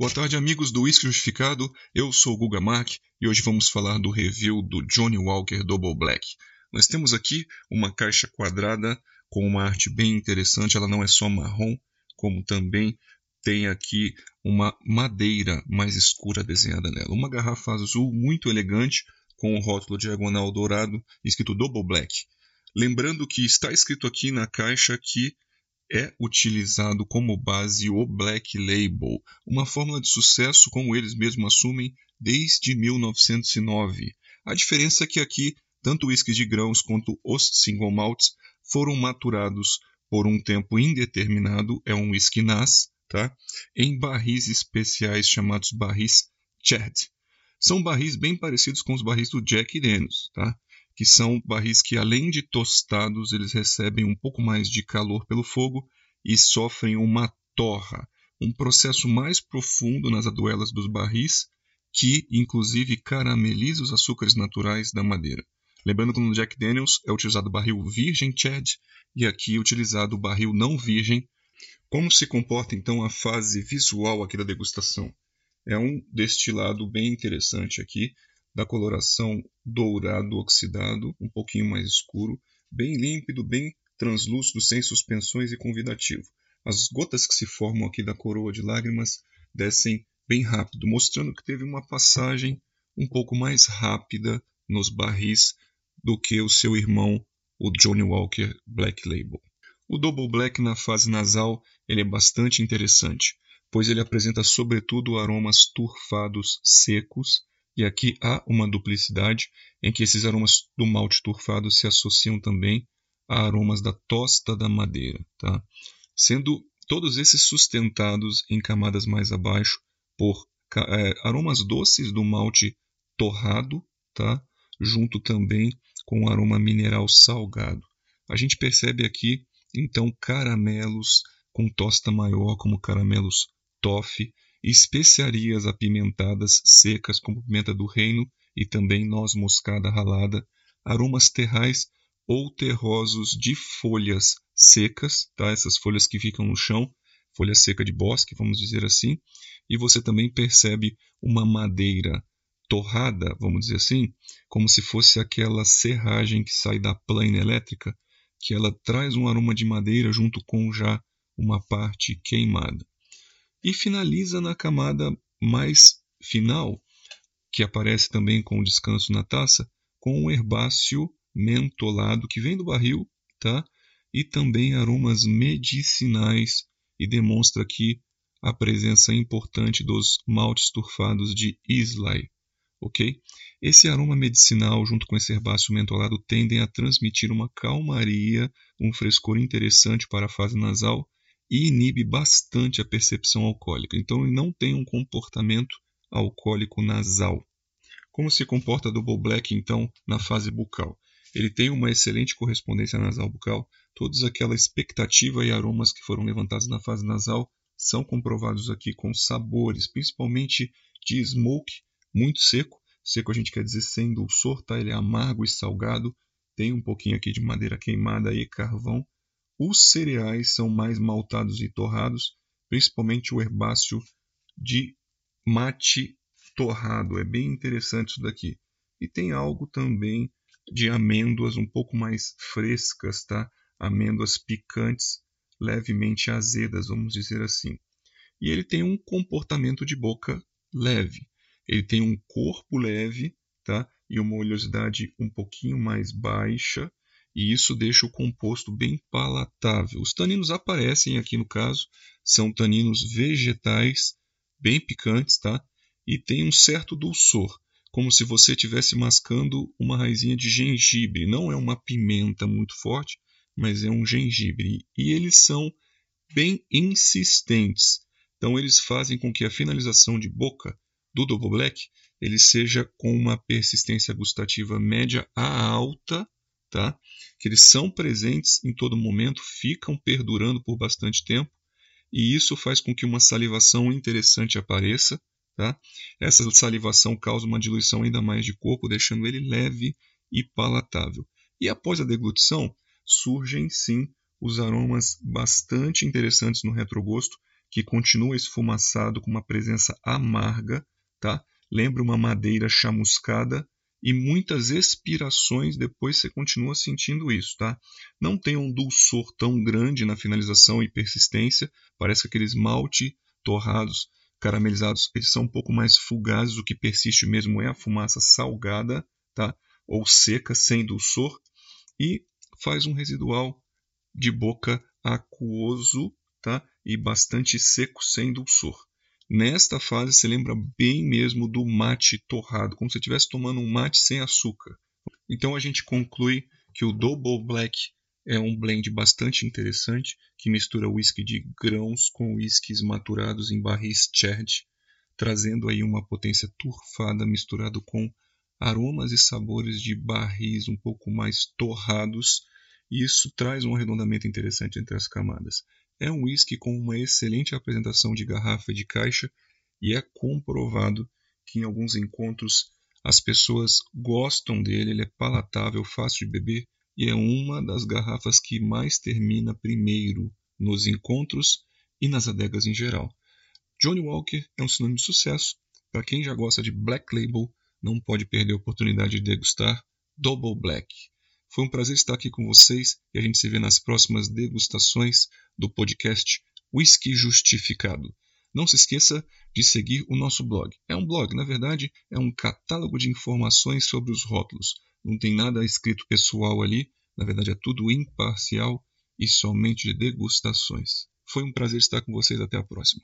Boa tarde, amigos do Whisky Justificado. Eu sou o Guga Mark e hoje vamos falar do review do Johnny Walker Double Black. Nós temos aqui uma caixa quadrada com uma arte bem interessante. Ela não é só marrom, como também tem aqui uma madeira mais escura desenhada nela. Uma garrafa azul muito elegante com o rótulo diagonal dourado escrito Double Black. Lembrando que está escrito aqui na caixa que é utilizado como base o Black Label, uma fórmula de sucesso como eles mesmos assumem desde 1909. A diferença é que aqui tanto whiskies de grãos quanto os single malts foram maturados por um tempo indeterminado, é um whisky NAS, tá? em barris especiais chamados barris Chad. São barris bem parecidos com os barris do Jack Daniels, tá? Que são barris que, além de tostados, eles recebem um pouco mais de calor pelo fogo e sofrem uma torra, um processo mais profundo nas aduelas dos barris, que inclusive carameliza os açúcares naturais da madeira. Lembrando que no Jack Daniels é utilizado barril virgem Chad e aqui é utilizado o barril não virgem. Como se comporta então a fase visual aqui da degustação? É um destilado bem interessante aqui, da coloração dourado oxidado, um pouquinho mais escuro, bem límpido, bem translúcido, sem suspensões e convidativo. As gotas que se formam aqui da coroa de lágrimas descem bem rápido, mostrando que teve uma passagem um pouco mais rápida nos barris do que o seu irmão, o Johnny Walker Black Label. O Double Black na fase nasal ele é bastante interessante, pois ele apresenta sobretudo aromas turfados secos e aqui há uma duplicidade em que esses aromas do malte turfado se associam também a aromas da tosta da madeira, tá? sendo todos esses sustentados em camadas mais abaixo por é, aromas doces do malte torrado, tá? junto também com um aroma mineral salgado. A gente percebe aqui então caramelos com tosta maior, como caramelos toffee, especiarias apimentadas secas como pimenta do reino e também noz moscada ralada, aromas terrais ou terrosos de folhas secas, tá? essas folhas que ficam no chão, folha seca de bosque, vamos dizer assim, e você também percebe uma madeira torrada, vamos dizer assim, como se fosse aquela serragem que sai da plana elétrica, que ela traz um aroma de madeira junto com já uma parte queimada e finaliza na camada mais final, que aparece também com o descanso na taça, com um herbáceo mentolado que vem do barril, tá? E também aromas medicinais e demonstra aqui a presença importante dos maltes turfados de Islay, ok? Esse aroma medicinal junto com esse herbáceo mentolado tendem a transmitir uma calmaria, um frescor interessante para a fase nasal e inibe bastante a percepção alcoólica. Então, ele não tem um comportamento alcoólico nasal. Como se comporta Double Black, então, na fase bucal? Ele tem uma excelente correspondência nasal bucal. Todas aquela expectativa e aromas que foram levantados na fase nasal são comprovados aqui com sabores, principalmente de smoke, muito seco. Seco a gente quer dizer sem dulçor, tá? Ele é amargo e salgado. Tem um pouquinho aqui de madeira queimada e carvão os cereais são mais maltados e torrados, principalmente o herbáceo de mate torrado. É bem interessante isso daqui. E tem algo também de amêndoas um pouco mais frescas, tá? Amêndoas picantes, levemente azedas, vamos dizer assim. E ele tem um comportamento de boca leve. Ele tem um corpo leve, tá? E uma oleosidade um pouquinho mais baixa e isso deixa o composto bem palatável. Os taninos aparecem aqui no caso, são taninos vegetais, bem picantes, tá? E tem um certo dulçor, como se você estivesse mascando uma raizinha de gengibre. Não é uma pimenta muito forte, mas é um gengibre. E eles são bem insistentes. Então eles fazem com que a finalização de boca do Double Black ele seja com uma persistência gustativa média a alta, tá? que eles são presentes em todo momento, ficam perdurando por bastante tempo, e isso faz com que uma salivação interessante apareça. Tá? Essa salivação causa uma diluição ainda mais de corpo, deixando ele leve e palatável. E após a deglutição, surgem sim os aromas bastante interessantes no retrogosto, que continua esfumaçado com uma presença amarga, tá? Lembra uma madeira chamuscada e muitas expirações depois você continua sentindo isso, tá? Não tem um dulçor tão grande na finalização e persistência, parece que aqueles malte torrados, caramelizados, eles são um pouco mais fugazes, o que persiste mesmo é a fumaça salgada, tá? Ou seca, sem dulçor, e faz um residual de boca aquoso, tá? E bastante seco, sem dulçor. Nesta fase se lembra bem mesmo do mate torrado, como se estivesse tomando um mate sem açúcar. Então a gente conclui que o Double Black é um blend bastante interessante que mistura whisky de grãos com whiskies maturados em barris Cherd, trazendo aí uma potência turfada misturado com aromas e sabores de barris um pouco mais torrados. Isso traz um arredondamento interessante entre as camadas. É um whisky com uma excelente apresentação de garrafa e de caixa e é comprovado que em alguns encontros as pessoas gostam dele, ele é palatável, fácil de beber e é uma das garrafas que mais termina primeiro nos encontros e nas adegas em geral. Johnny Walker é um sinônimo de sucesso. Para quem já gosta de Black Label, não pode perder a oportunidade de degustar Double Black. Foi um prazer estar aqui com vocês e a gente se vê nas próximas degustações do podcast Whisky Justificado. Não se esqueça de seguir o nosso blog. É um blog, na verdade, é um catálogo de informações sobre os rótulos. Não tem nada escrito pessoal ali, na verdade é tudo imparcial e somente de degustações. Foi um prazer estar com vocês. Até a próxima.